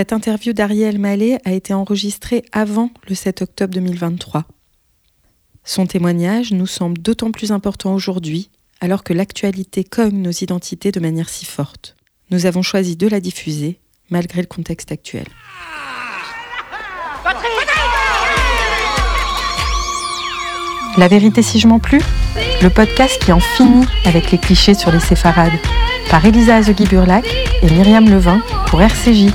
Cette interview d'Ariel Mallet a été enregistrée avant le 7 octobre 2023. Son témoignage nous semble d'autant plus important aujourd'hui, alors que l'actualité cogne nos identités de manière si forte. Nous avons choisi de la diffuser, malgré le contexte actuel. La vérité si je m'en plus Le podcast qui en finit avec les clichés sur les séfarades. Par Elisa Azegui-Burlac et Myriam Levin pour RCJ.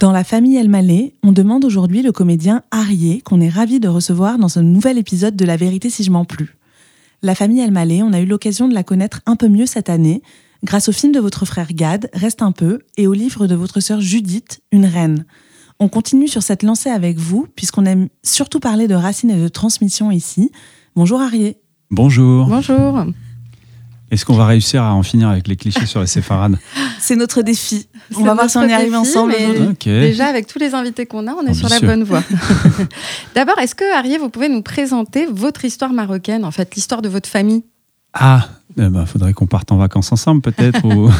Dans la famille Elmaleh, on demande aujourd'hui le comédien Arié qu'on est ravi de recevoir dans ce nouvel épisode de La vérité si je m'en plus. La famille Elmaleh, on a eu l'occasion de la connaître un peu mieux cette année grâce au film de votre frère Gad, Reste un peu, et au livre de votre sœur Judith, Une reine. On continue sur cette lancée avec vous, puisqu'on aime surtout parler de racines et de transmission ici. Bonjour Arié. Bonjour. Bonjour. Est-ce qu'on va réussir à en finir avec les clichés sur les séfarades C'est notre défi. On va voir si on y arrive ensemble. Déjà, avec tous les invités qu'on a, on est sur la bonne voie. D'abord, est-ce que, Arié, vous pouvez nous présenter votre histoire marocaine, en fait, l'histoire de votre famille? Ah, il eh ben, faudrait qu'on parte en vacances ensemble, peut-être. ou...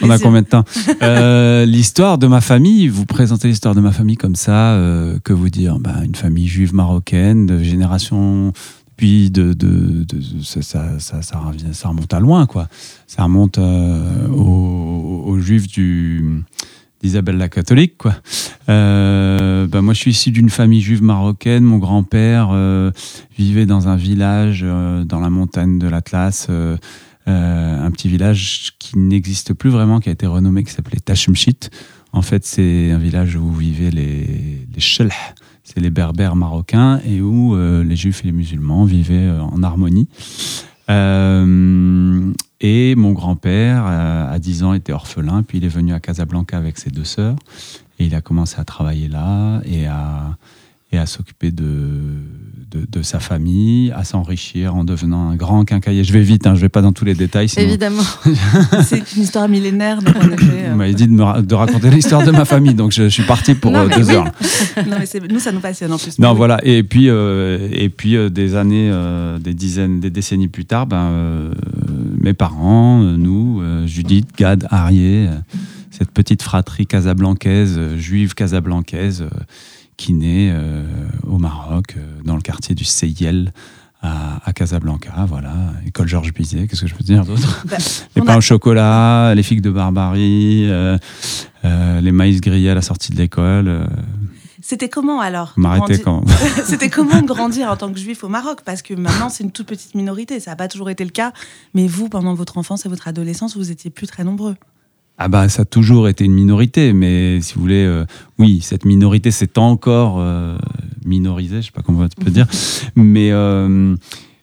on a combien de temps? Euh, L'histoire de ma famille, vous présentez l'histoire de ma famille comme ça, euh, que vous dire? Bah, Une famille juive marocaine de génération puis de, de, ça, ça, ça, ça, remonte à loin, quoi. Ça remonte euh, aux, juifs du d'Isabelle la catholique, quoi. Euh, bah, moi, je suis issu d'une famille juive marocaine. Mon grand-père euh, vivait dans un village dans la montagne de l'Atlas. un petit village qui n'existe plus vraiment, qui a été renommé, qui s'appelait Tachemchit. En fait, c'est un village où vivaient les, les c'est les berbères marocains, et où euh, les juifs et les musulmans vivaient euh, en harmonie. Euh, et mon grand-père, à 10 ans, était orphelin, puis il est venu à Casablanca avec ses deux sœurs, et il a commencé à travailler là et à, et à s'occuper de, de, sa famille, à s'enrichir en devenant un grand quincailler. Je vais vite, hein, je ne vais pas dans tous les détails. Évidemment. c'est une histoire millénaire. Donc on Vous m'avez dit de, me, de raconter l'histoire de ma famille, donc je, suis parti pour euh, deux heures. non, mais nous, ça nous passionne en plus. Non, voilà. Et puis, euh, et puis euh, des années, des dizaines, des décennies plus tard, ben, mes parents, nous, Judith, Gad, Arié, cette petite fratrie casablancaise, juive casablancaise, qui naît euh, au Maroc, euh, dans le quartier du Seyel, à, Casablanca, voilà, école Georges Bizet, qu'est-ce que je peux dire d'autre? Bah, Les pains au chocolat, les figues de barbarie, euh, les maïs grillés à la sortie de l'école. C'était comment alors M'arrêter quand C'était comment grandir en tant que juif au Maroc? Parce que maintenant, c'est une toute petite minorité. Ça n'a pas toujours été le cas. Mais vous, pendant votre enfance et votre adolescence, vous étiez plus très nombreux. Ah bah ça a toujours été une minorité, mais si vous voulez, euh, oui, cette minorité s'est encore euh, minorisée, je sais pas comment on peut dire, mais euh,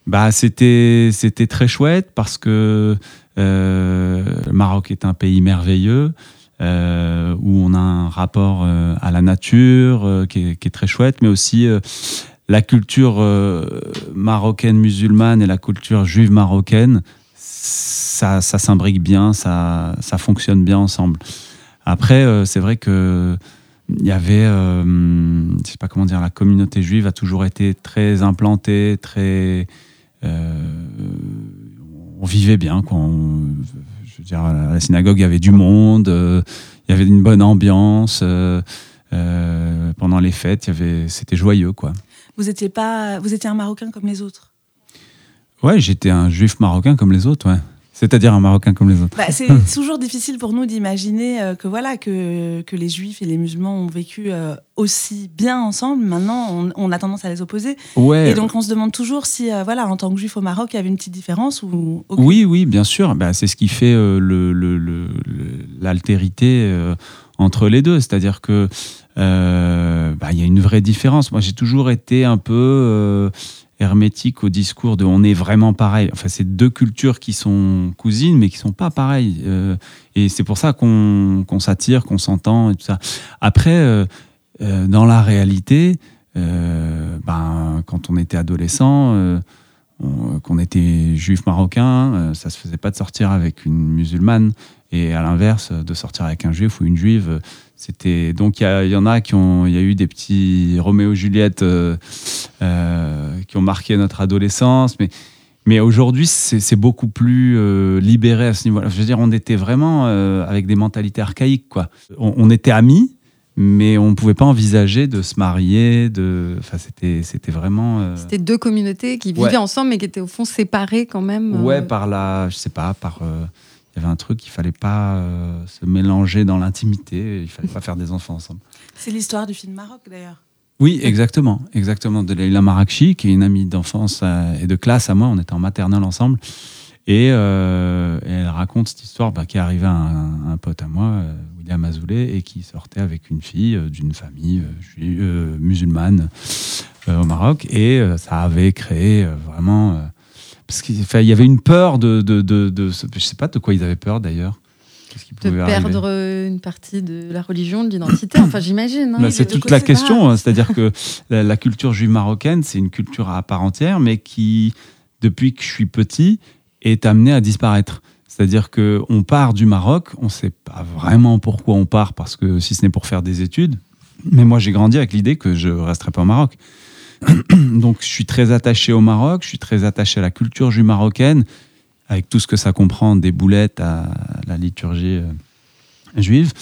bah c'était c'était très chouette parce que le Maroc est un pays merveilleux où on a un rapport à la nature qui est, qui, est, très chouette, mais aussi la culture marocaine musulmane et la culture juive marocaine ça, s'imbrique bien, ça, ça fonctionne bien ensemble. Après, euh, c'est vrai que il y avait, euh, je sais pas comment dire, la communauté juive a toujours été très implantée, très, euh, on vivait bien. Quoi. je veux dire, à la synagogue, il y avait du monde, il y avait une bonne ambiance. pendant les fêtes, y avait, c'était joyeux, quoi. Vous étiez pas, vous étiez un Marocain comme les autres? Ouais, j'étais un juif marocain comme les autres, ouais. C'est-à-dire un Marocain comme les autres. Bah, c'est toujours difficile pour nous d'imaginer euh, que voilà que, que les Juifs et les musulmans ont vécu euh, aussi bien ensemble. Maintenant, on, a tendance à les opposer. Ouais. Et donc, on se demande toujours si, euh, voilà, en tant que Juif au Maroc, il y avait une petite différence ou. Oui, oui, bien sûr. Bah, c'est ce qui fait l'altérité le, entre les deux. C'est-à-dire que bah, il y a une vraie différence. Moi, j'ai toujours été un peu hermétique au discours de on est vraiment pareil. Enfin, c'est deux cultures qui sont cousines, mais qui sont pas pareilles. Euh, et c'est pour ça qu'on s'attire, qu'on s'entend et tout ça. Après, euh, euh, dans la réalité, ben, quand on était adolescent, qu'on était juif marocain, ça se faisait pas de sortir avec une musulmane. Et à l'inverse, de sortir avec un juif ou une juive, c'était donc il y, en a qui ont, il y a eu des petits Roméo Juliette euh, euh, qui ont marqué notre adolescence, mais Mais aujourd'hui, c'est beaucoup plus euh, libéré à ce niveau-là. Je veux dire, on était vraiment euh, avec des mentalités archaïques, quoi. On, était amis, mais on ne pouvait pas envisager de se marier. De... Enfin, c'était vraiment. Euh, c'était deux communautés qui vivaient ensemble, mais qui étaient au fond séparées quand même. Ouais, par la. Je sais pas, par. Il y avait un truc, il fallait pas se mélanger dans l'intimité, il fallait pas faire des enfants ensemble. C'est l'histoire du film Maroc d'ailleurs. Oui, exactement, exactement. De Leila Marakchi, qui est une amie d'enfance euh, et de classe à moi. On était en maternelle ensemble. Et, euh, elle raconte cette histoire bah, qui est arrivée à un, pote à moi, euh, William Azoulay, et qui sortait avec une fille d'une famille musulmane au Maroc. Et ça avait créé vraiment. parce qu'il y avait une peur de, de, de, de, Je sais pas de quoi ils avaient peur d'ailleurs de perdre une partie de la religion, de l'identité. Enfin, j'imagine. Hein. c'est toute la question. Hein. C'est-à-dire que la, culture juive marocaine, c'est une culture à part entière, mais qui, depuis que je suis petit, est amenée à disparaître. C'est-à-dire que on part du Maroc, on ne sait pas vraiment pourquoi on part, parce que si ce n'est pour faire des études. Mais moi, j'ai grandi avec l'idée que je ne resterai pas au Maroc. Donc, je suis très attaché au Maroc, je suis très attaché à la culture juive marocaine avec tout ce que ça comprend, des boulettes à la liturgie euh, juive.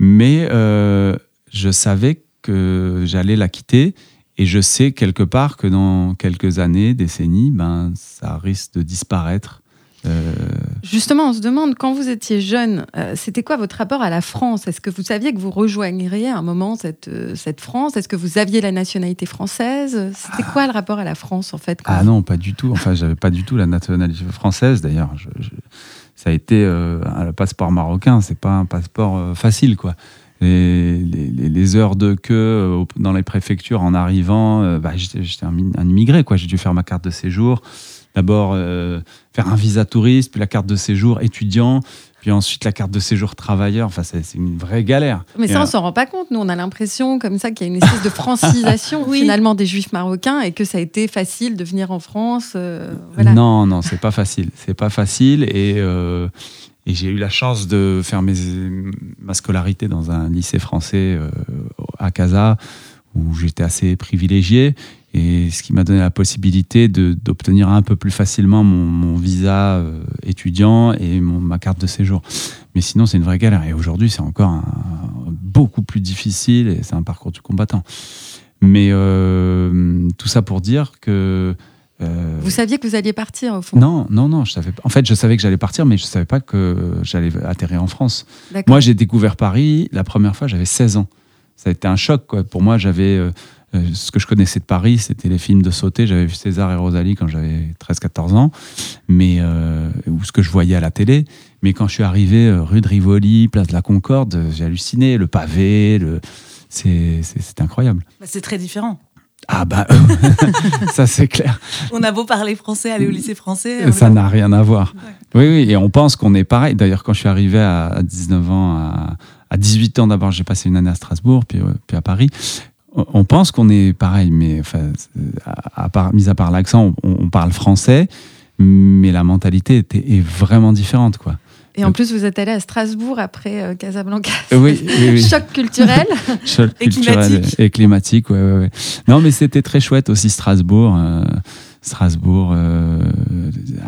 Mais euh, je savais que j'allais la quitter et je sais quelque part que dans quelques années, décennies, ben, ça risque de disparaître euh, Justement, on se demande, quand vous étiez jeune, euh, c'était quoi votre rapport à la France? Est-ce que vous saviez que vous rejoigneriez à un moment cette, euh, cette France? Est-ce que vous aviez la nationalité française? C'était quoi le rapport à la France, en fait Ah non, pas du tout. Enfin, j'avais pas du tout la nationalité française, d'ailleurs. ça a été un passeport marocain, c'est pas un passeport facile, quoi. Les, les, heures de queue dans les préfectures en arrivant, bah, j'étais un, un, immigré, quoi. J'ai dû faire ma carte de séjour d'abord euh, faire un visa touriste, puis la carte de séjour étudiant, puis ensuite la carte de séjour travailleur. Enfin, c'est une vraie galère. Mais ça, on s'en rend pas compte. Nous, on a l'impression comme ça qu'il y a une espèce de francisation finalement des Juifs marocains et que ça a été facile de venir en France. Euh, non, non, c'est pas facile. C'est pas facile et euh, et j'ai eu la chance de faire mes, ma scolarité dans un lycée français à Casa, où j'étais assez privilégié et ce qui m'a donné la possibilité d'obtenir un peu plus facilement mon, visa euh, étudiant et ma carte de séjour. Mais sinon, c'est une vraie galère. Et aujourd'hui, c'est encore beaucoup plus difficile et c'est un parcours du combattant. Mais euh, tout ça pour dire que. Euh, vous saviez que vous alliez partir au fond? Non, non, non. Je savais pas. En fait, je savais que j'allais partir, mais je ne savais pas que j'allais atterrir en France. Moi, j'ai découvert Paris la première fois, j'avais 16 ans. Ça a été un choc. Quoi. Pour moi, j'avais ce que je connaissais de Paris, c'était les films de sauter. J'avais vu César et Rosalie quand j'avais 13-14 ans, mais euh, ou ce que je voyais à la télé. Mais quand je suis arrivé euh, rue de Rivoli, place de la Concorde, j'ai halluciné. Le pavé, le... c'est incroyable. Bah, c'est très différent. Ah bah ça c'est clair. On a beau parler français, aller au lycée français. Ça n'a rien à voir. Oui, oui, et on pense qu'on est pareil. D'ailleurs, quand je suis arrivé à 19 ans, à, à 18 ans d'abord, j'ai passé une année à Strasbourg, puis, puis à Paris on pense qu'on est pareil, mais enfin, à, part, mis à part l'accent, on, parle français, mais la mentalité était, est vraiment différente, quoi. Et en plus, vous êtes allé à Strasbourg après euh, Casablanca. Oui, Choc culturel. Choc et culturel climatique. et climatique. Ouais, ouais, Non, mais c'était très chouette aussi Strasbourg. Euh, Strasbourg, euh,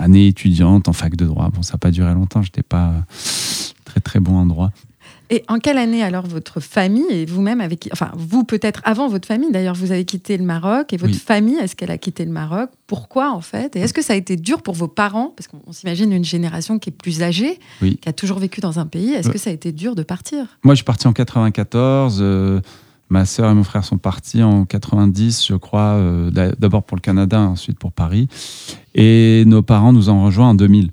année étudiante en fac de droit. Bon, ça n'a pas duré longtemps. J'étais pas très très bon en droit. Et en quelle année alors votre famille et vous-même avec, enfin vous peut-être avant votre famille d'ailleurs, vous avez quitté le Maroc et votre famille, est-ce qu'elle a quitté le Maroc? Pourquoi en fait? Et est-ce que ça a été dur pour vos parents? Parce qu'on s'imagine une génération qui est plus âgée, qui a toujours vécu dans un pays. Est-ce que ça a été dur de partir? Moi, je suis parti en 94. Euh, ma sœur et mon frère sont partis en 90, je crois, euh, d'abord pour le Canada, ensuite pour Paris. Et nos parents nous ont rejoints en 2000.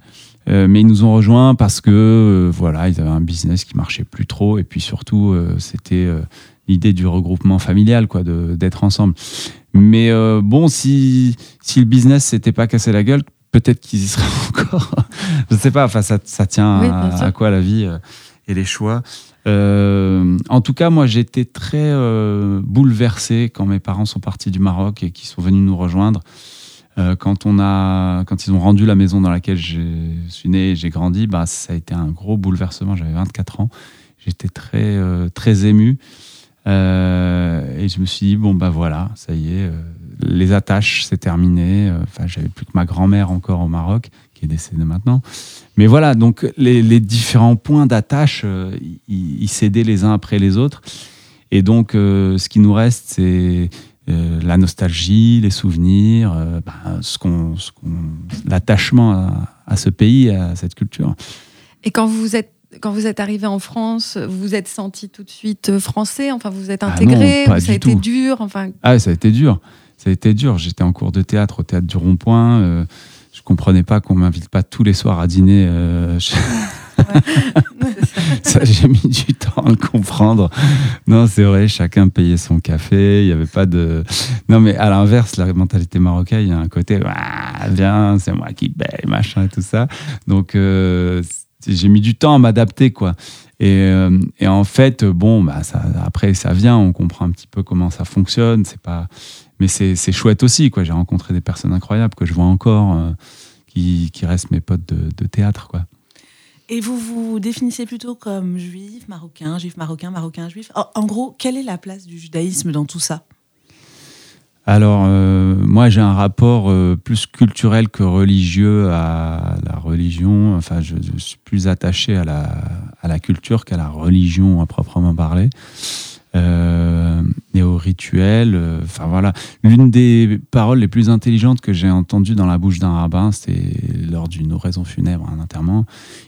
Euh, mais ils nous ont rejoints parce que euh, voilà, ils avaient un business qui marchait plus trop et puis surtout euh, c'était l'idée du regroupement familial quoi, d'être ensemble. Mais bon, si si le business s'était pas cassé la gueule, peut-être qu'ils y seraient encore. Je sais pas. Enfin, ça, ça tient à, quoi la vie et les choix. en tout cas, moi, j'étais très bouleversé quand mes parents sont partis du Maroc et qu'ils sont venus nous rejoindre. Euh, quand, on a, quand ils ont rendu la maison dans laquelle je suis né et j'ai grandi, bah, ça a été un gros bouleversement. J'avais 24 ans. J'étais très, euh, très ému. et je me suis dit, bon, bah voilà, ça y est, les attaches, c'est terminé. Enfin, j'avais plus que ma grand-mère encore au Maroc, qui est décédée maintenant. Mais voilà, donc les, différents points d'attache, ils cédaient les uns après les autres. Et donc, ce qui nous reste, c'est la nostalgie, les souvenirs, ben, ce qu'on, l'attachement à, ce pays, à cette culture. Et quand vous êtes quand vous êtes arrivé en France, vous vous êtes senti tout de suite français? Enfin, vous êtes ah intégré Ça a été dur? Enfin... Ah, ça a été dur. Ça a été dur. J'étais en cours de théâtre au théâtre du Rond-Point. Euh, je comprenais pas qu'on m'invite pas tous les soirs à dîner. Euh, ça, j'ai mis du temps à le comprendre. Non, c'est vrai, chacun payait son café. Il n'y avait pas de. Non, mais à l'inverse, la mentalité marocaine, il y a un côté, ah, viens, c'est moi qui paye, machin et tout ça. Donc, euh, j'ai mis du temps à m'adapter, quoi. Et, euh, et, en fait, bon, bah, après, ça vient, on comprend un petit peu comment ça fonctionne. C'est pas, mais c'est chouette aussi, quoi. J'ai rencontré des personnes incroyables que je vois encore, euh, qui, qui, restent mes potes de, de, théâtre, quoi. Et vous vous définissez plutôt comme juif, marocain, juif, marocain, marocain, juif. En, gros, quelle est la place du judaïsme dans tout ça? Alors, euh, moi, j'ai un rapport euh, plus culturel que religieux à la religion. Enfin, je, suis plus attaché à la, à la culture qu'à la religion à proprement parler. Euh, et au rituel. Enfin voilà, l'une des paroles les plus intelligentes que j'ai entendues dans la bouche d'un rabbin, c'était lors d'une oraison funèbre, un enterrement.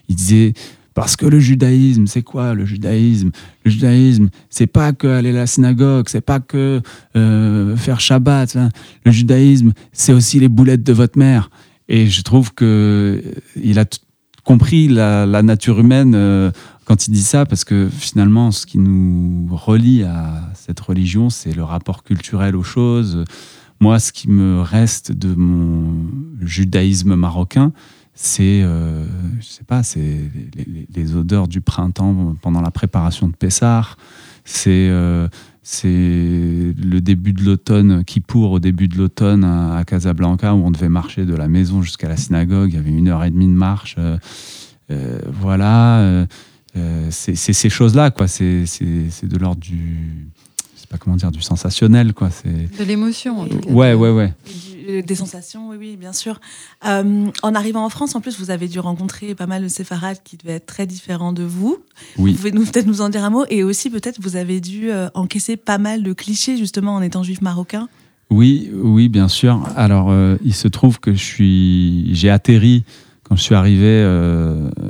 Il disait parce que le judaïsme, c'est quoi le judaïsme? Le judaïsme, c'est pas que aller à la synagogue, c'est pas que euh, faire Shabbat. Le judaïsme, c'est aussi les boulettes de votre mère. Et je trouve que euh, il a compris la, nature humaine euh, quand il dit ça, parce que finalement, ce qui nous relie à cette religion, c'est le rapport culturel aux choses. Moi, ce qui me reste de mon judaïsme marocain, c'est, euh, je sais pas, c'est les, odeurs du printemps pendant la préparation de Pessar. C'est euh, c'est le début de l'automne, qui pour au début de l'automne à, Casablanca, où on devait marcher de la maison jusqu'à la synagogue. Il y avait une heure et demie de marche. Euh, voilà, c'est ces choses-là, quoi. C'est de l'ordre du, je sais pas comment dire, du sensationnel, quoi. C'est de l'émotion. En tout cas. Ouais, ouais, ouais. Euh, des sensations, oui, oui, bien sûr. Euh, en arrivant en France, en plus, vous avez dû rencontrer pas mal de séfarades qui devaient être très différents de vous. Oui. Vous pouvez peut-être nous en dire un mot Et aussi, peut-être, vous avez dû euh, encaisser pas mal de clichés, justement, en étant juif marocain Oui, oui, bien sûr. Alors, il se trouve que je suis, j'ai atterri quand je suis arrivé,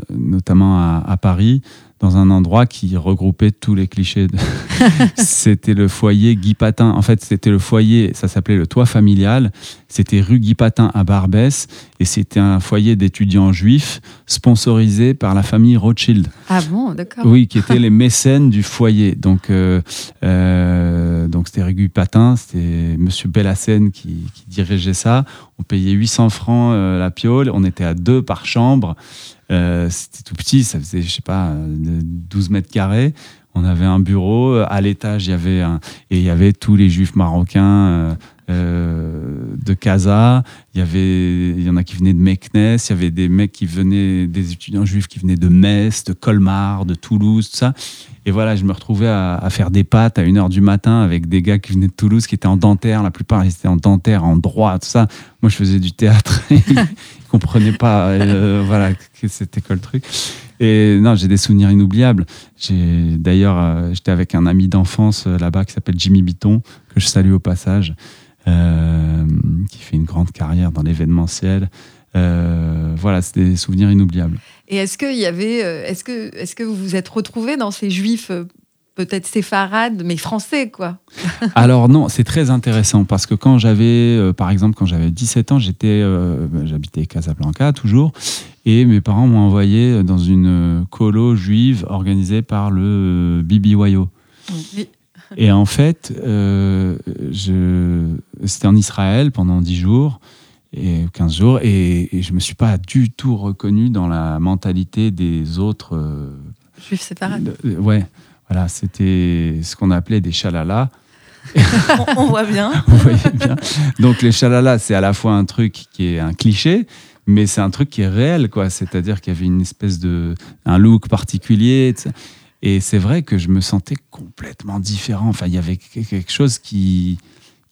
notamment à, à Paris, dans un endroit qui regroupait tous les clichés. c'était le foyer Guy Patin. En fait, c'était le foyer, ça s'appelait le toit familial. C'était rue Guy Patin à Barbès et c'était un foyer d'étudiants juifs sponsorisé par la famille Rothschild. Ah bon, d'accord. Oui, qui étaient les mécènes du foyer. Donc, euh, euh, donc c'était rue Guy Patin, c'était Monsieur Bellassène qui, qui, dirigeait ça. On payait 800 francs euh, la piole. On était à deux par chambre. Euh, c'était tout petit, ça faisait, je sais pas, 12 mètres carrés. On avait un bureau. À l'étage, il y avait et il y avait tous les juifs marocains euh, de Casa. Il y avait, il y en a qui venaient de Meknes. Il y avait des mecs qui venaient, des étudiants juifs qui venaient de Metz, de Colmar, de Toulouse, tout ça. Et voilà, je me retrouvais à, faire des pâtes à 1h du matin avec des gars qui venaient de Toulouse, qui étaient en dentaire. La plupart, ils étaient en dentaire, en droit, tout ça. Moi, je faisais du théâtre. comprenais pas euh, c'était quoi le truc et non j'ai des souvenirs inoubliables j'ai d'ailleurs euh, j'étais avec un ami d'enfance euh, là-bas qui s'appelle Jimmy Bitton que je salue au passage qui fait une grande carrière dans l'événementiel voilà c'est des souvenirs inoubliables et est-ce qu'il y avait est-ce que est-ce que vous vous êtes retrouvé dans ces juifs peut-être séfarade, mais français, quoi? Alors non, c'est très intéressant parce que quand j'avais, euh, par exemple, quand j'avais 17 ans, j'étais, euh, bah, j'habitais Casablanca toujours, et mes parents m'ont envoyé dans une colo juive organisée par le BBYO. Oui. Et en fait, euh, c'était en Israël pendant 10 jours et 15 jours, et, je ne me suis pas du tout reconnu dans la mentalité des autres. Juifs séfarades. ouais. Voilà, c'était ce qu'on appelait des chalalas. on, voit bien. bien. Donc les chalalas, c'est à la fois un truc qui est un cliché, mais c'est un truc qui est réel, quoi. C'est-à-dire qu'il y avait une espèce de un look particulier. Et c'est vrai que je me sentais complètement différent. Enfin, il y avait quelque chose qui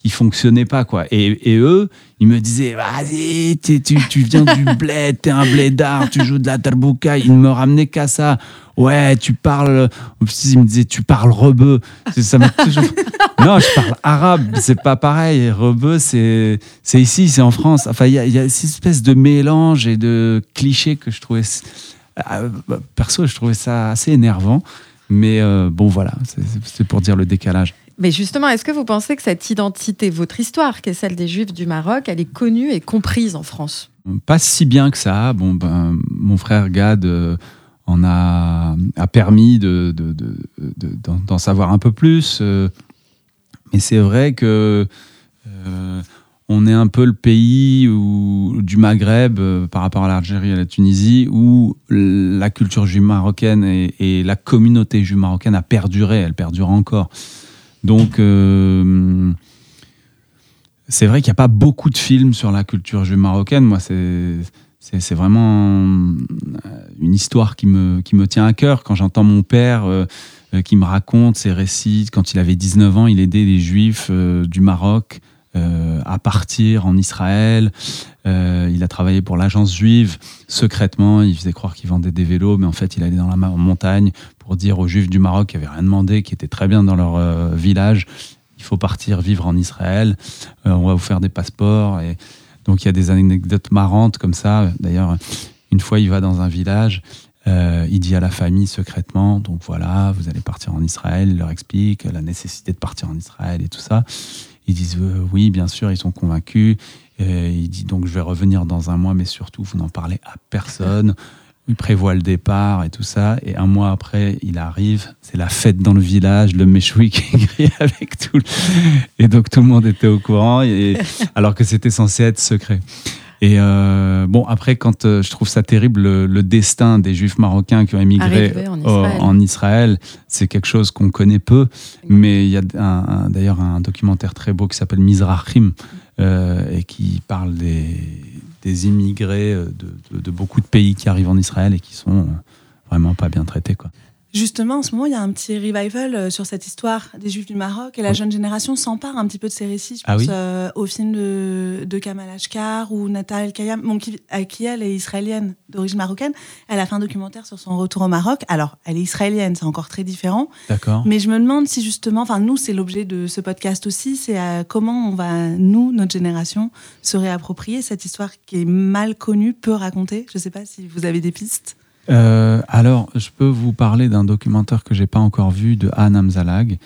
qui fonctionnait pas quoi. Et, et eux, ils me disaient vas-y, tu, tu viens du bled, t'es un blédard, tu joues de la tarbouka. Ils ne me ramenaient qu'à ça. Ouais, tu parles. Ils me disaient tu parles rebeu. Ça m'a toujours. non, je parle arabe. C'est pas pareil. Rebeu, c'est c'est ici, c'est en France. Enfin, il y a, y a cette espèce de mélange et de clichés que je trouvais. Euh, perso, je trouvais ça assez énervant. Mais euh, bon, voilà, c'est pour dire le décalage. Mais justement, est-ce que vous pensez que cette identité, votre histoire, qui est celle des Juifs du Maroc, elle est connue et comprise en France? Pas si bien que ça. Bon, ben, mon frère Gad euh, en a, a permis de, d'en savoir un peu plus. Euh, mais c'est vrai que on est un peu le pays du Maghreb par rapport à l'Algérie et la Tunisie où la culture juive marocaine et, la communauté juive marocaine a perduré, elle perdure encore. Donc, euh, c'est vrai qu'il n'y a pas beaucoup de films sur la culture juive marocaine. Moi, c'est vraiment une histoire qui me, qui me tient à cœur. Quand j'entends mon père euh, euh, qui me raconte ses récits, quand il avait 19 ans, il aidait les juifs du Maroc à partir en Israël. il a travaillé pour l'agence juive secrètement. Il faisait croire qu'il vendait des vélos, mais en fait, il allait dans la montagne pour dire aux Juifs du Maroc qui n'avaient rien demandé, qui étaient très bien dans leur euh, village, il faut partir vivre en Israël, euh, on va vous faire des passeports. Et donc il y a des anecdotes marrantes comme ça. D'ailleurs, une fois, il va dans un village, euh, il dit à la famille secrètement, donc voilà, vous allez partir en Israël, il leur explique la nécessité de partir en Israël et tout ça. Ils disent oui, bien sûr, ils sont convaincus. il dit donc je vais revenir dans un mois, mais surtout vous n'en parlez à personne il prévoit le départ et tout ça. Et un mois après, il arrive, c'est la fête dans le village, le méchoui qui écrit avec tout. Et donc tout le monde était au courant, alors que c'était censé être secret. Et euh, bon, après, quand euh, je trouve ça terrible, le, destin des juifs marocains qui ont émigré en Israël, c'est quelque chose qu'on connaît peu. Mais il y a d'ailleurs un documentaire très beau qui s'appelle Mizrahim euh, et qui parle des des immigrés euh, de, beaucoup de pays qui arrivent en Israël et qui sont vraiment pas bien traités. Quoi. Justement, en ce moment, il y a un petit revival euh, sur cette histoire des Juifs du Maroc et la jeune génération s'empare un petit peu de ces récits. Je ah pense au film de, de Kamal Ashkar ou Nata El Kayam, qui, qui, elle est israélienne d'origine marocaine. Elle a fait un documentaire sur son retour au Maroc. Alors, elle est israélienne, c'est encore très différent. D'accord. Mais je me demande si justement, enfin, nous, c'est l'objet de ce podcast aussi, c'est comment on va, nous, notre génération, se réapproprier cette histoire qui est mal connue, peu racontée. Je ne sais pas si vous avez des pistes. Euh, alors, je peux vous parler d'un documentaire que j'ai pas encore vu de Anne Amzalag.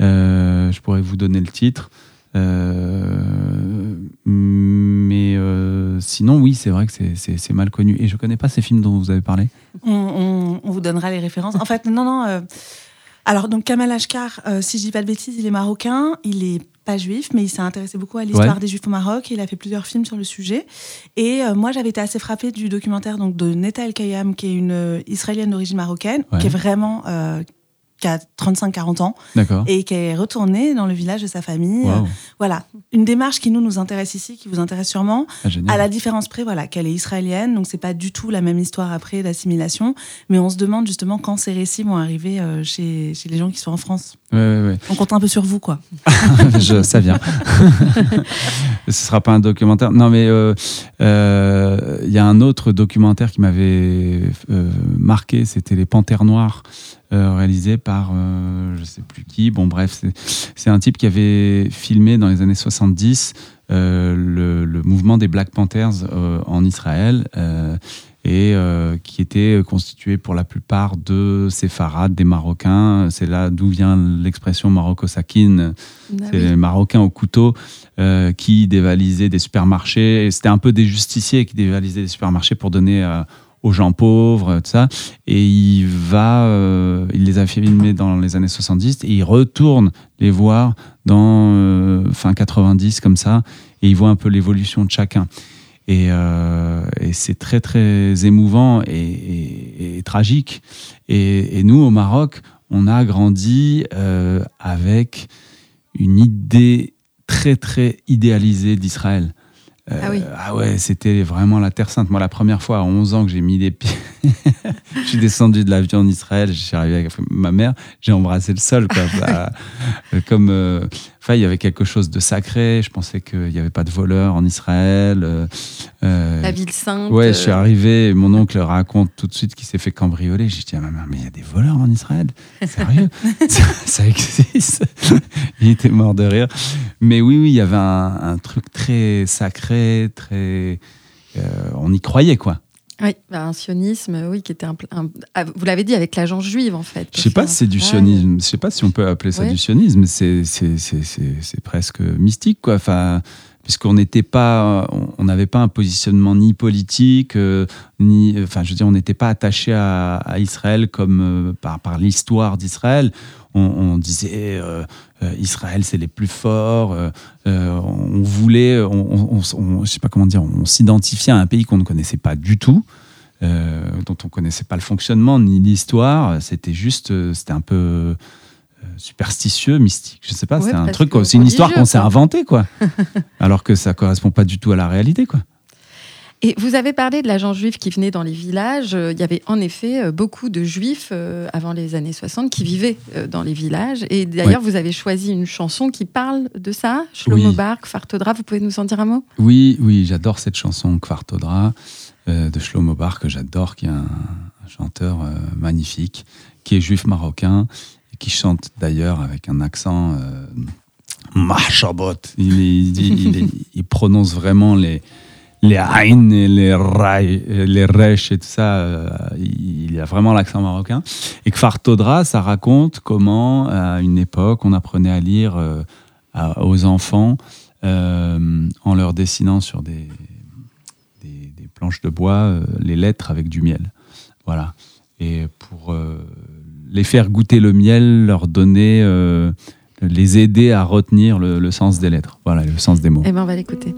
Euh, je pourrais vous donner le titre. Euh, mais sinon, oui, c'est vrai que c'est mal connu. Et je connais pas ces films dont vous avez parlé. On, on vous donnera les références. En fait, non, non. alors, donc, Kamal Ashkar, si je dis pas de bêtises, il est marocain. Il est pas juif, mais il s'est intéressé beaucoup à l'histoire des juifs au Maroc. il a fait plusieurs films sur le sujet. Et euh, moi, j'avais été assez frappée du documentaire donc, de Neta El Kayam, qui est une euh, israélienne d'origine marocaine, qui est vraiment euh, qui a 35-40 ans et qui est retourné dans le village de sa famille. voilà, une démarche qui nous nous intéresse ici, qui vous intéresse sûrement. Ah, à la différence près, voilà, qu'elle est israélienne, donc c'est pas du tout la même histoire après d'assimilation, mais on se demande justement quand ces récits vont arriver euh, chez, chez, les gens qui sont en France. on compte un peu sur vous, quoi. Je, ça vient. Ce sera pas un documentaire. Non, mais euh, euh, il y a un autre documentaire qui m'avait marqué, c'était les Panthères Noires. Euh, réalisé par euh, je sais plus qui. Bon, bref, c'est un type qui avait filmé dans les années 70 euh, le, le, mouvement des Black Panthers en Israël et qui était constitué pour la plupart de séfarades, des Marocains. C'est là d'où vient l'expression maroco-sakine, ah c'est les Marocains au couteau qui dévalisaient des supermarchés. C'était un peu des justiciers qui dévalisaient des supermarchés pour donner aux gens pauvres, tout ça. Et il va, euh, il les a filmés dans les années 70 et il retourne les voir dans euh, fin 90 comme ça et il voit un peu l'évolution de chacun. Et, euh, c'est très très émouvant et, tragique. Et, nous au Maroc, on a grandi avec une idée très très idéalisée d'Israël. Euh, Ah oui. ah ouais, c'était vraiment la Terre Sainte. Moi, la première fois à 11 ans que j'ai mis les pieds, je suis descendu de l'avion en Israël, je suis arrivé avec ma mère, j'ai embrassé le sol. Quoi. Ça, euh, comme, euh, enfin, il y avait quelque chose de sacré. Je pensais qu'il n'y avait pas de voleurs en Israël. euh, euh, La ville sainte. Ouais, je suis euh, arrivé, mon oncle raconte tout de suite qu'il s'est fait cambrioler. J'ai dit à ma mère, mais il y a des voleurs en Israël Sérieux? Ça, ça existe Il était mort de rire. Mais oui, oui, il y avait un, un truc très sacré, très. euh, on y croyait, quoi. Oui, bah, un sionisme, oui, qui était un, un- ah, vous l'avez dit avec l'agence juive en fait. Je sais pas si c'est du Ouais. sionisme, je sais pas si on peut appeler ça Ouais. du sionisme, c'est c'est- presque mystique, quoi. Enfin, puisqu'on n'était pas, on- on n'avait pas un positionnement ni politique, euh, ni, enfin, je veux dire, on n'était pas attaché à, à Israël comme euh, par, par l'histoire d'Israël. On, on disait euh, euh, Israël, c'est les plus forts. euh, on voulait, on, on, je sais pas comment dire, on s'identifiait à un pays qu'on ne connaissait pas du tout. dont on connaissait pas le fonctionnement ni l'histoire, c'était juste, c'était un peu superstitieux, mystique. Je sais pas, Ouais, c'est un truc, c'est une histoire qu'on s'est inventée, quoi. Alors que ça correspond pas du tout à la réalité, quoi. Et vous avez parlé de l'agent juif qui venait dans les villages. Euh, Il y avait en effet euh, beaucoup de juifs euh, avant les années 60 qui vivaient euh, dans les villages. Et d'ailleurs, vous avez choisi une chanson qui parle de ça, Shlomo Oui. Bar, Fartodra. Vous pouvez nous en dire un mot? Oui, oui, j'adore cette chanson Kvartodra euh, de Shlomo Bar que j'adore, qui est un, un chanteur magnifique, qui est juif marocain et qui chante d'ailleurs avec un accent Mahshabot. Il, il prononce vraiment les les aïn et les rai, les resh et tout ça. euh, il a vraiment l'accent marocain. Et Kvartodra, ça raconte comment à une époque on apprenait à lire euh, aux enfants euh, en leur dessinant sur des, planches de bois euh, les lettres avec du miel. Voilà. Et pour les faire goûter le miel, leur donner, les aider à retenir le, le sens des lettres. Voilà, le sens des mots. Eh bien, on va l'écouter.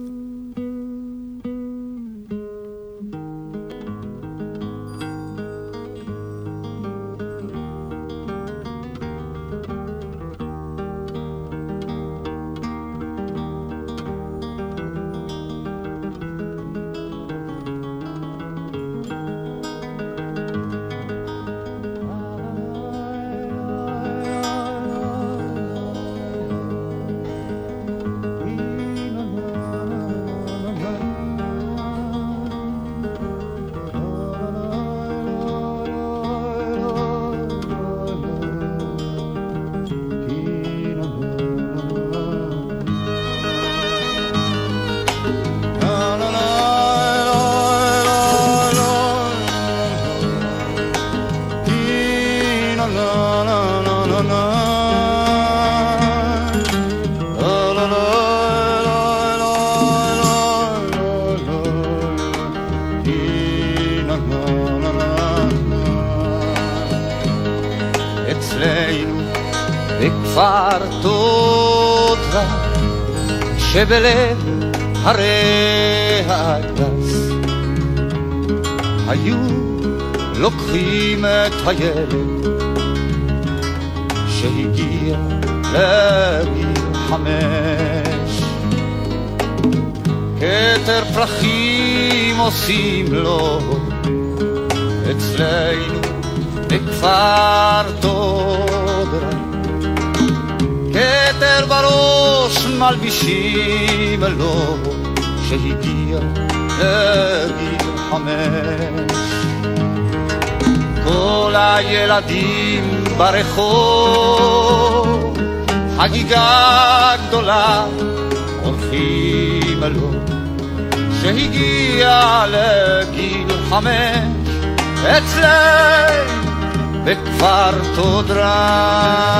שבלב הרי הגס היו לוקחים את הילד שהגיע לגיל חמש. כתר פרחים עושים לו אצלנו בכפר תודרה. כתר בראש מלבישים לו שהגיע לגיל חמש כל הילדים ברחוב חגיגה גדולה עורכים לו שהגיע לגיל חמש אצלנו בכפר תודרה.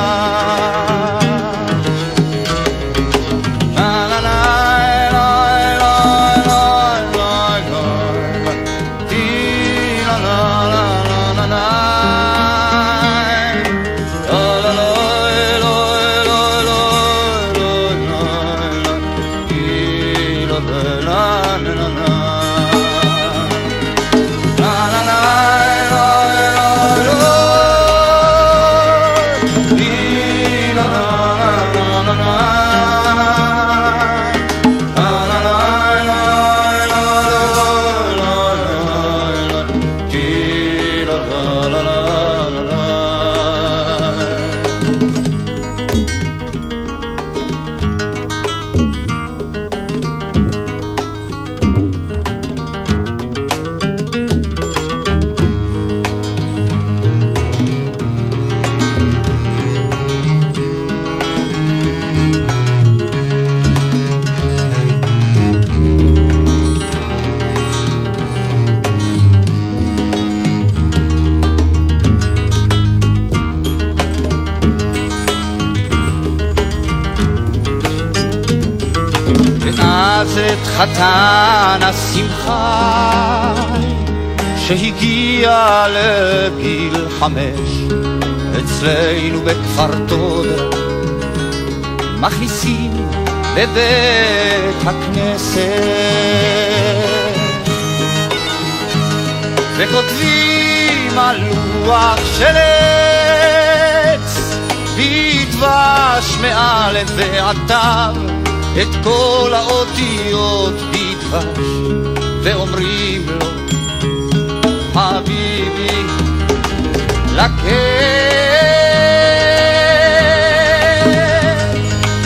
la la la חתן השמחה שהגיע לגיל חמש אצלנו בכפר תודה. מכניסים בבית הכנסת וכותבים על לוח של עץ בדבש מאלף תו את כל האותיות בדבש ואומרים לו חביבי לקט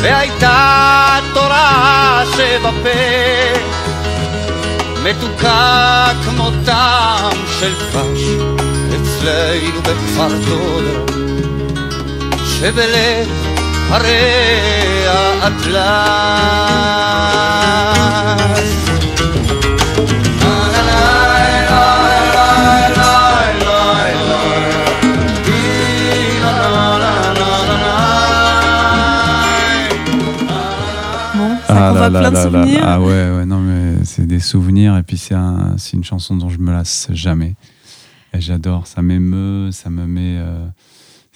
והייתה תורה שבפה מתוקה כמו טעם של דבש אצלנו בכפר תודה שבלב הרי האטלס Bon, ça Ah convoque là plein là de là là. souvenirs. Ah ouais, ouais, non, mais c'est des souvenirs. Et puis, c'est un, c'est une chanson dont je me lasse jamais. Et j'adore. Ça m'émeut, ça me met. euh,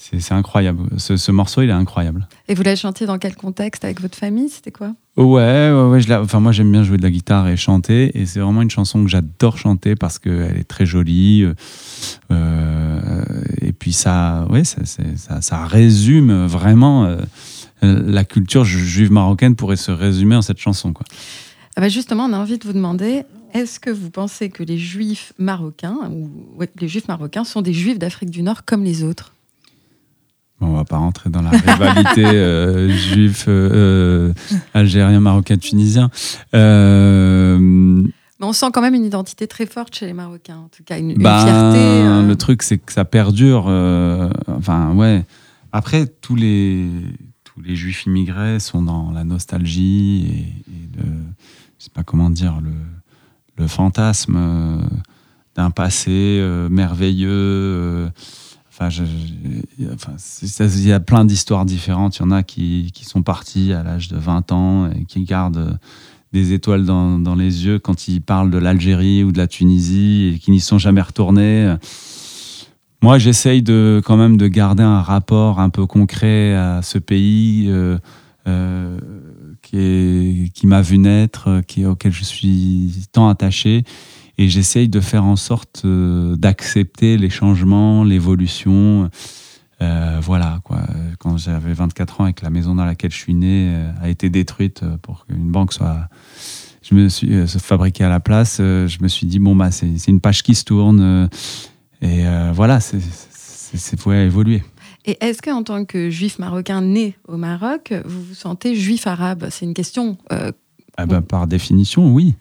c'est incroyable. Ce, ce morceau, il est incroyable. Et vous la chantiez dans quel contexte? Avec votre famille? C'était quoi? Ouais, ouais, ouais. Je la- enfin, moi, j'aime bien jouer de la guitare et chanter. Et c'est vraiment une chanson que j'adore chanter parce qu'elle est très jolie. euh, euh, et puis, ça, ouais, ça, c'est- ça, ça résume vraiment. euh, la culture ju- juive marocaine pourrait se résumer en cette chanson. Quoi. Ah bah Justement, on a envie de vous demander est-ce que vous pensez que les juifs marocains, ou ouais, les juifs marocains, sont des juifs d'Afrique du Nord comme les autres? Bon, on va pas rentrer dans la rivalité euh, juif, euh, euh, algérien, marocain, tunisien. Euh, Mais on sent quand même une identité très forte chez les Marocains, en tout cas, une, une ben, fierté. Le truc, c'est que ça perdure. enfin, ouais. Après, tous les, tous les juifs immigrés sont dans la nostalgie et, et le, je sais pas comment dire, le, le fantasme d'un passé merveilleux. Il y a plein d'histoires différentes. Il y en a qui, qui sont partis à l'âge de 20 ans et qui gardent des étoiles dans, dans les yeux quand ils parlent de l'Algérie ou de la Tunisie et qui n'y sont jamais retournés. Moi, j'essaye de quand même de garder un rapport un peu concret à ce pays euh, euh, qui, qui m'a vu naître, qui, auquel je suis tant attaché. Et j'essaye de faire en sorte euh, d'accepter les changements, l'évolution. Euh, voilà, quoi. Quand j'avais 24 ans et que la maison dans laquelle je suis né euh, a été détruite pour qu'une banque soit je me suis fabriquée à la place, je me suis dit, bon, bah, c'est une page qui se tourne. et voilà, c'est c'est faut évoluer. Et est-ce qu'en tant que juif marocain né au Maroc, vous vous sentez juif arabe? C'est une question. euh, Ah ben, par définition, oui.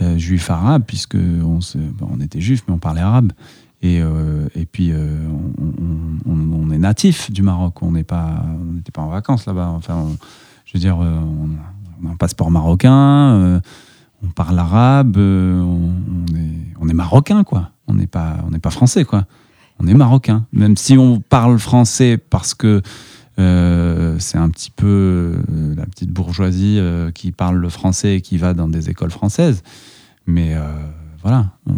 Euh, juif arabe, puisque on, on était juif, mais on parlait arabe. Et, euh, et puis, euh, on, on- est natif du Maroc. On n'était pas en vacances là-bas. Enfin, je veux dire, on, a un passeport marocain. on parle arabe. on, est, on est marocain, quoi. On n'est pas, on n'est pas français, quoi. On est marocain. Même si on parle français parce que euh, c'est un petit peu euh, la petite bourgeoisie euh, qui parle le français et qui va dans des écoles françaises. Mais euh, voilà. on-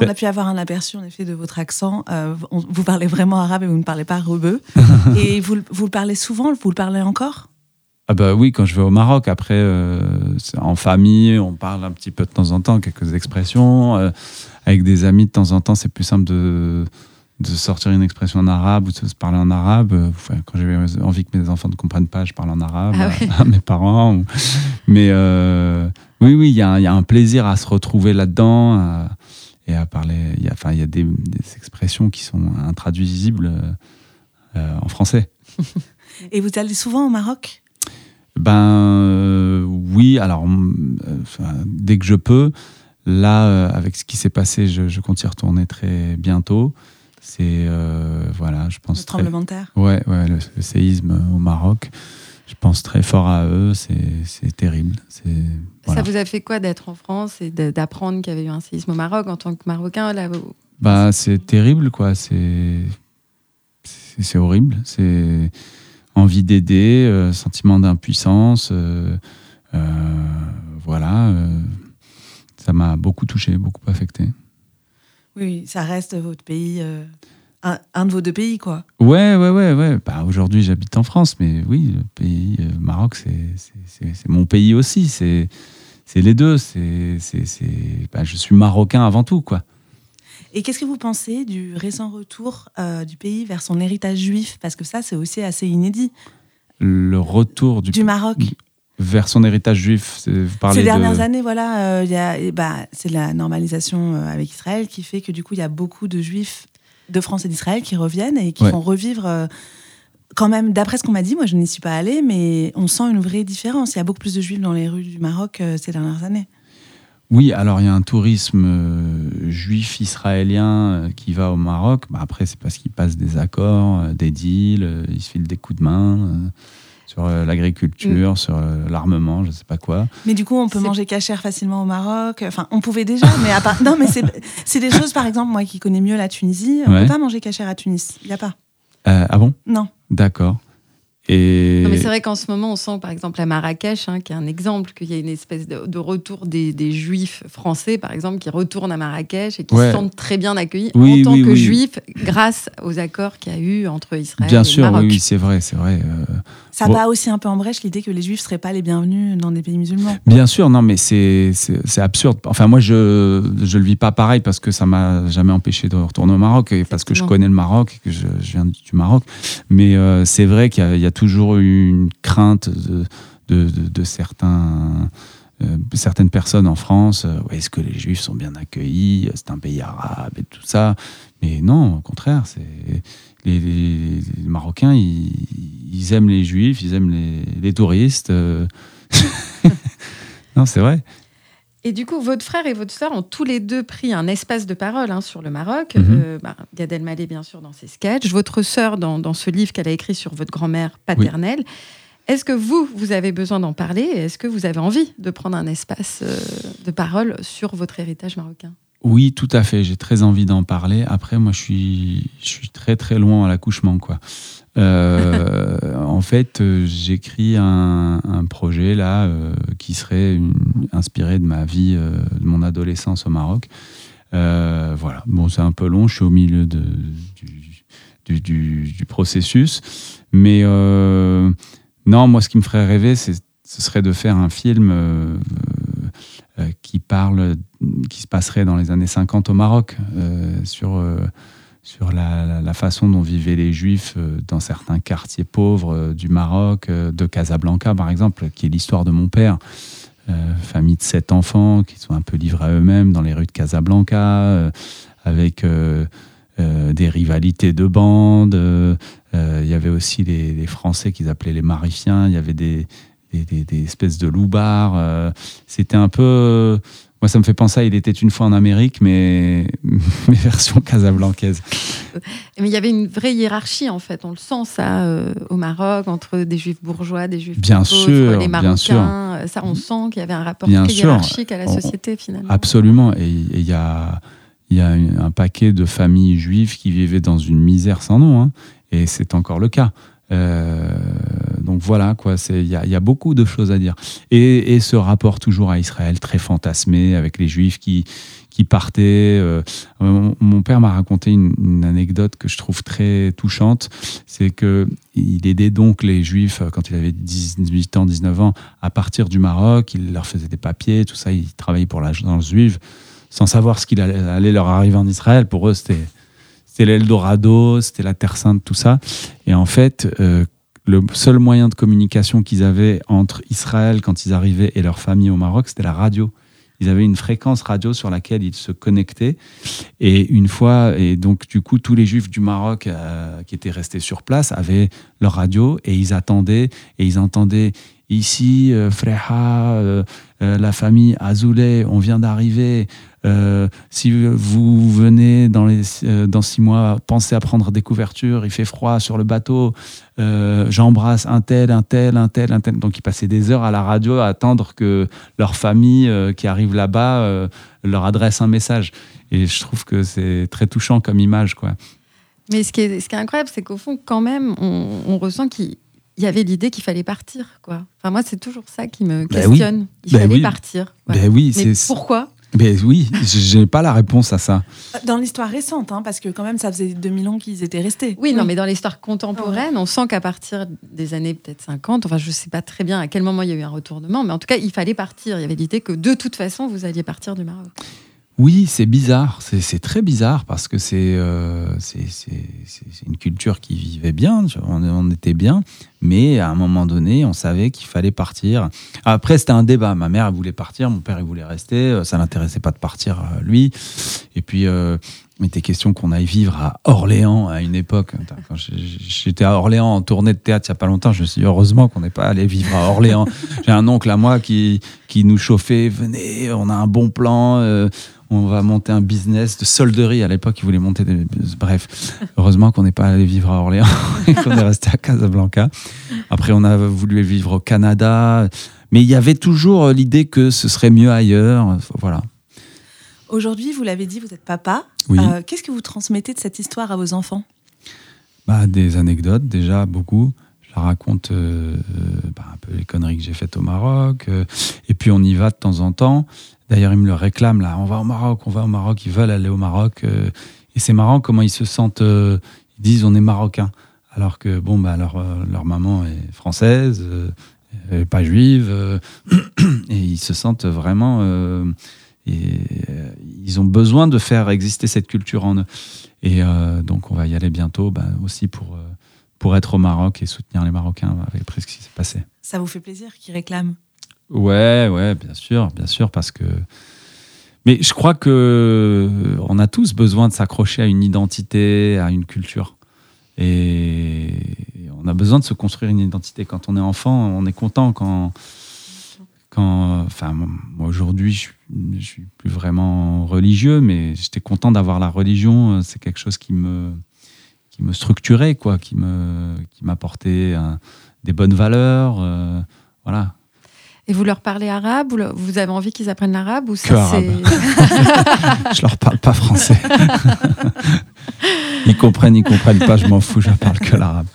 on a pu avoir un aperçu en effet de votre accent. Euh, on- vous parlez vraiment arabe et vous ne parlez pas rebeu. et vous, le- vous le parlez souvent Vous le parlez encore? Ah bah oui, quand je vais au Maroc, après, euh, en famille, on parle un petit peu de temps en temps, quelques expressions. euh, avec des amis, de temps en temps, c'est plus simple de, de sortir une expression en arabe ou de se parler en arabe. Euh, Enfin, quand j'ai envie que mes enfants ne comprennent pas, je parle en arabe Ah à- ouais. à, mes parents. ou- Mais euh, oui, oui, il y, a un- il y a un plaisir à se retrouver là-dedans et à parler. Il y a, enfin, il y a des, des expressions qui sont intraduisibles euh, en français. Et vous allez souvent au Maroc? Ben euh, oui, alors dès que je peux. Là, avec ce qui s'est passé, je, je compte y retourner très bientôt. C'est euh, voilà, je Le pense très, tremblement de terre ouais, ouais, le, le séisme au Maroc. Je pense très fort à eux. C'est c'est terrible. C'est voilà. Ça vous a fait quoi d'être en France et d'apprendre qu'il y avait eu un séisme au Maroc en tant que Marocain là, vous- Bah, c'est terrible, quoi. C'est c'est c'est horrible. C'est envie d'aider, euh, sentiment d'impuissance, euh, Euh, voilà, euh, ça m'a beaucoup touché, beaucoup affecté. Oui, ça reste votre pays, euh, un, un de vos deux pays, quoi. Ouais, ouais, ouais, ouais. Bah, Aujourd'hui, j'habite en France, mais oui, le pays euh, Maroc, c'est mon pays aussi. C'est les deux. C'est bah, je suis marocain avant tout, quoi. Et qu'est-ce que vous pensez du récent retour euh, du pays vers son héritage juif? Parce que ça, c'est aussi assez inédit. Le retour du, Du Maroc. Vers son héritage juif. c'est- Vous parlez Ces dernières de... années, voilà, euh, il y a- et bah, c'est la normalisation euh, avec Israël qui fait que du coup, il y a beaucoup de juifs de France et d'Israël qui reviennent et qui Ouais. font revivre. euh, quand même, d'après ce qu'on m'a dit, moi je n'y suis pas allée, mais on sent une vraie différence. Il y a beaucoup plus de juifs dans les rues du Maroc euh, ces dernières années. Oui, alors il y a un tourisme euh, juif israélien euh, qui va au Maroc. Bah, après, c'est parce qu'ils passent des accords, des deals, ils se filent des coups de main sur euh, l'agriculture, sur euh, l'armement, je sais pas quoi. Mais du coup, on peut manger cachère facilement au Maroc. Enfin, on pouvait déjà, mais à part... non, mais c'est c'est des choses, par exemple, moi qui connais mieux la Tunisie, on Ouais. peut pas manger cachère à Tunis. Il y a pas. Euh, ah bon? Non. D'accord. Et Non, mais c'est vrai qu'en ce moment, on sent par exemple à Marrakech, hein, qui est un exemple, qu'il y a une espèce de, de retour des, des juifs français, par exemple, qui retournent à Marrakech et qui Ouais. se sentent très bien accueillis Oui, en tant oui, que oui. juifs, grâce aux accords qu'il y a eu entre Israël bien et sûr, le Maroc. oui, oui, c'est vrai, c'est vrai. euh, Ça Bon. bat aussi un peu en brèche l'idée que les juifs seraient pas les bienvenus dans des pays musulmans. Bien sûr, non, mais c'est absurde. Enfin, moi, je je le vis pas pareil parce que ça m'a jamais empêché de retourner au Maroc et parce que je connais le Maroc et que je, je viens du Maroc. Mais euh, c'est vrai qu'il y, a- y a toujours eu une crainte de, de, certains. euh, certaines personnes en France, euh, est-ce que les Juifs sont bien accueillis C'est un pays arabe et tout ça. Mais non, au contraire, c'est les Marocains, ils, ils aiment les Juifs, ils aiment les, les touristes. euh. non, c'est vrai. Et du coup, votre frère et votre sœur ont tous les deux pris un espace de parole hein, sur le Maroc. Mhm. Euh, bah, Gad Elmaleh, bien sûr, dans ses sketchs. Votre sœur, dans, dans ce livre qu'elle a écrit sur votre grand-mère paternelle. Est-ce que vous, vous avez besoin d'en parler Est-ce que vous avez envie de prendre un espace euh, de parole sur votre héritage marocain? Oui, tout à fait. J'ai très envie d'en parler. Après, moi, je suis, je suis très très loin à l'accouchement, quoi. Euh, en fait, euh, j'écris un, projet là euh, qui serait inspiré de ma vie, de mon adolescence au Maroc. Voilà. Bon, c'est un peu long. Je suis au milieu du, du, processus, mais non, moi, ce qui me ferait rêver, ce serait de faire un film qui parle, qui se passerait dans les années 50 au Maroc, sur, sur la, façon dont vivaient les Juifs euh, dans certains quartiers pauvres euh, du Maroc, euh, de Casablanca par exemple, qui est l'histoire de mon père. Famille de sept enfants qui sont un peu livrés à eux-mêmes dans les rues de Casablanca, avec des rivalités de bandes. Il y avait aussi les, Français qu'ils appelaient les Marifiens. Il y avait des, espèces de loupards. C'était un peu. Moi, ça me fait penser à Il était une fois en Amérique, mais, mais version casablancaise. Mais il y avait une vraie hiérarchie, en fait. On le sent, ça, euh, au Maroc, entre des juifs bourgeois, des juifs Bien pauvres, sûr, les bien Marocains. sûr. Euh, Ça, on sent qu'il y avait un rapport Bien très sûr. hiérarchique à la société, finalement. Absolument. Et il y a, y a un paquet de familles juives qui vivaient dans une misère sans nom. hein. et c'est encore le cas. Euh, donc voilà, quoi. Il y, a- y a beaucoup de choses à dire. Et, ce rapport toujours à Israël, très fantasmé, avec les juifs qui, qui partaient. euh, mon, père m'a raconté une, anecdote que je trouve très touchante. C'est que il aidait donc les juifs, euh, quand il avait 18 ans, 19 ans, à partir du Maroc. Il leur faisait des papiers, tout ça. Il travaillait pour l'agence juive sans savoir ce qu'il allait, allait leur arriver en Israël. Pour eux, c'était c'était l'Eldorado, c'était la Terre Sainte, tout ça. Et en fait, euh, le seul moyen de communication qu'ils avaient entre Israël quand ils arrivaient et leur famille au Maroc, c'était la radio. Ils avaient une fréquence radio sur laquelle ils se connectaient. Et une fois, et donc du coup, tous les juifs du Maroc euh, qui étaient restés sur place avaient leur radio et ils attendaient et ils entendaient ici, euh, Freha, euh, euh, la famille Azoulay, on vient d'arriver. Si vous venez dans, les, dans six mois, pensez à prendre des couvertures, il fait froid sur le bateau, j'embrasse un tel, un tel, un tel, un tel. Donc ils passaient des heures à la radio à attendre que leur famille qui arrive là-bas leur adresse un message. Et je trouve que c'est très touchant comme image. Quoi. Mais ce qui est, ce qui est incroyable, c'est qu'au fond, quand même, on, on ressent qu'ils il y avait l'idée qu'il fallait partir, quoi. Enfin, moi, c'est toujours ça qui me Bah oui. questionne. Il Bah fallait oui. partir. Voilà. Ben oui, Mais pourquoi? Ben oui, j'ai pas la réponse à ça. Dans l'histoire récente, hein, parce que quand même, ça faisait 2000 ans qu'ils étaient restés. Oui, non, mais dans l'histoire contemporaine, on sent qu'à partir des années peut-être 50, enfin, je sais pas très bien à quel moment il y a eu un retournement, mais en tout cas, il fallait partir. Il y avait l'idée que de toute façon, vous alliez partir du Maroc. Oui, c'est bizarre. C'est très bizarre parce que c'est euh, une culture qui vivait bien. On, on était bien. Mais à un moment donné, on savait qu'il fallait partir. Après, c'était un débat. Ma mère, elle voulait partir. Mon père, il voulait rester. Euh, Ça l'intéressait pas de partir, euh, lui. Et puis, euh, il était question qu'on aille vivre à Orléans à une époque. Quand j'étais à Orléans en tournée de théâtre il n'y a pas longtemps, je me suis dit, heureusement qu'on n'est pas allé vivre à Orléans. J'ai un oncle à moi qui, qui nous chauffait. Venez, on a un bon plan. euh, on va monter un business de solderie. À l'époque, il voulait monter des. Bref, heureusement qu'on n'est pas allé vivre à Orléans et qu'on est resté à Casablanca. Après, on a voulu vivre au Canada. Mais il y avait toujours l'idée que ce serait mieux ailleurs. Voilà. Aujourd'hui, vous l'avez dit, vous êtes papa. Oui. Euh, Qu'est-ce que vous transmettez de cette histoire à vos enfants? Bah, des anecdotes, déjà, beaucoup. Je raconte euh, euh, bah, un peu les conneries que j'ai faites au Maroc. euh, et puis, on y va de temps en temps. D'ailleurs, ils me le réclament, là. On va au Maroc, on va au Maroc. Ils veulent aller au Maroc. et c'est marrant comment ils se sentent. ils disent, on est marocain. Alors que, bon, bah, leur, leur maman est française, pas juive. et ils se sentent vraiment. et, ils ont besoin de faire exister cette culture en eux. Et donc, on va y aller bientôt bah, aussi pour, pour être au Maroc et soutenir les Marocains avec après ce qui s'est passé. Ça vous fait plaisir qu'ils réclament? Ouais, ouais, bien sûr, bien sûr, parce que. Mais je crois que euh, on a tous besoin de s'accrocher à une identité, à une culture. Et on a besoin de se construire une identité. Quand on est enfant, on est content quand. quand enfin, moi aujourd'hui, je, je suis plus vraiment religieux, mais j'étais content d'avoir la religion. C'est quelque chose qui me, qui me structurait, quoi, qui me, qui m'apportait des bonnes valeurs. euh, voilà, Et vous leur parlez arabe ou vous avez envie qu'ils apprennent l'arabe ou ça Que arabe. Je leur parle pas français. ils comprennent, ils comprennent pas, je m'en fous, je parle que l'arabe.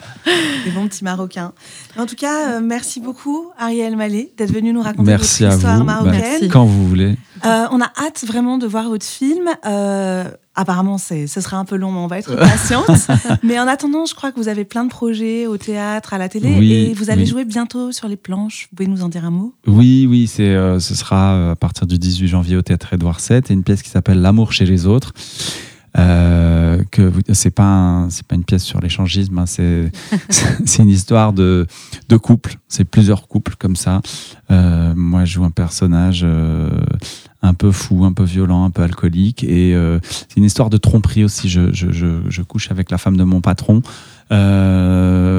Des bons petits Marocains. En tout cas, euh, merci beaucoup, Ariel Mallet, d'être venu nous raconter Merci votre à histoire vous. Marocaine. Merci. Quand vous voulez. Euh, on a hâte vraiment de voir votre film. Euh, apparemment, c'est, ce sera un peu long, mais on va être patiente. mais en attendant, je crois que vous avez plein de projets au théâtre, à la télé, Oui, et vous allez oui. jouer bientôt sur les planches. Vous pouvez nous en dire un mot? Oui, oui, c'est, euh, ce sera à partir du 18 janvier au théâtre Édouard VII et une pièce qui s'appelle L'amour chez les autres. Euh, que c'est pas un- c'est pas une pièce sur l'échangisme, hein, c'est c'est une histoire de de couple. C'est plusieurs couples comme ça. Euh, moi, je joue un personnage euh, un peu fou, un peu violent, un peu alcoolique, et c'est une histoire de tromperie aussi. Je, je, je, je couche avec la femme de mon patron.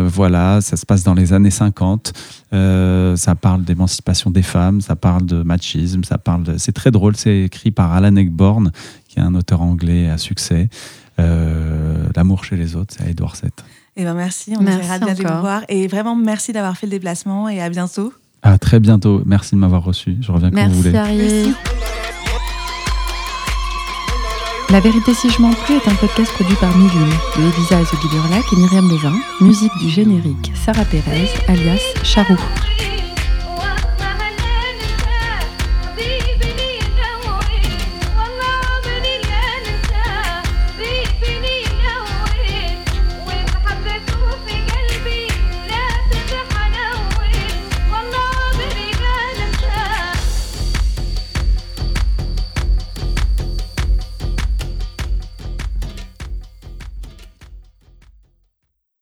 Voilà, ça se passe dans les années 50. Euh, ça parle d'émancipation des femmes, ça parle de machisme, ça parle de. C'est très drôle. C'est écrit par Alan Ayckbourn, qui est un auteur anglais à succès. Euh, L'amour chez les autres, c'est à Édouard VII. Eh ben merci, on Merci essaiera de bien encore. vous voir. Et vraiment, merci d'avoir fait le déplacement et à bientôt. À très bientôt. Merci de m'avoir reçu. Je reviens quand vous Merci voulez. Ariel. La vérité si je m'en plus est un podcast produit par Milune, de Elisa Azoguiburlac et Myriam Levin, musique du générique Sarah Pérez, alias Charou.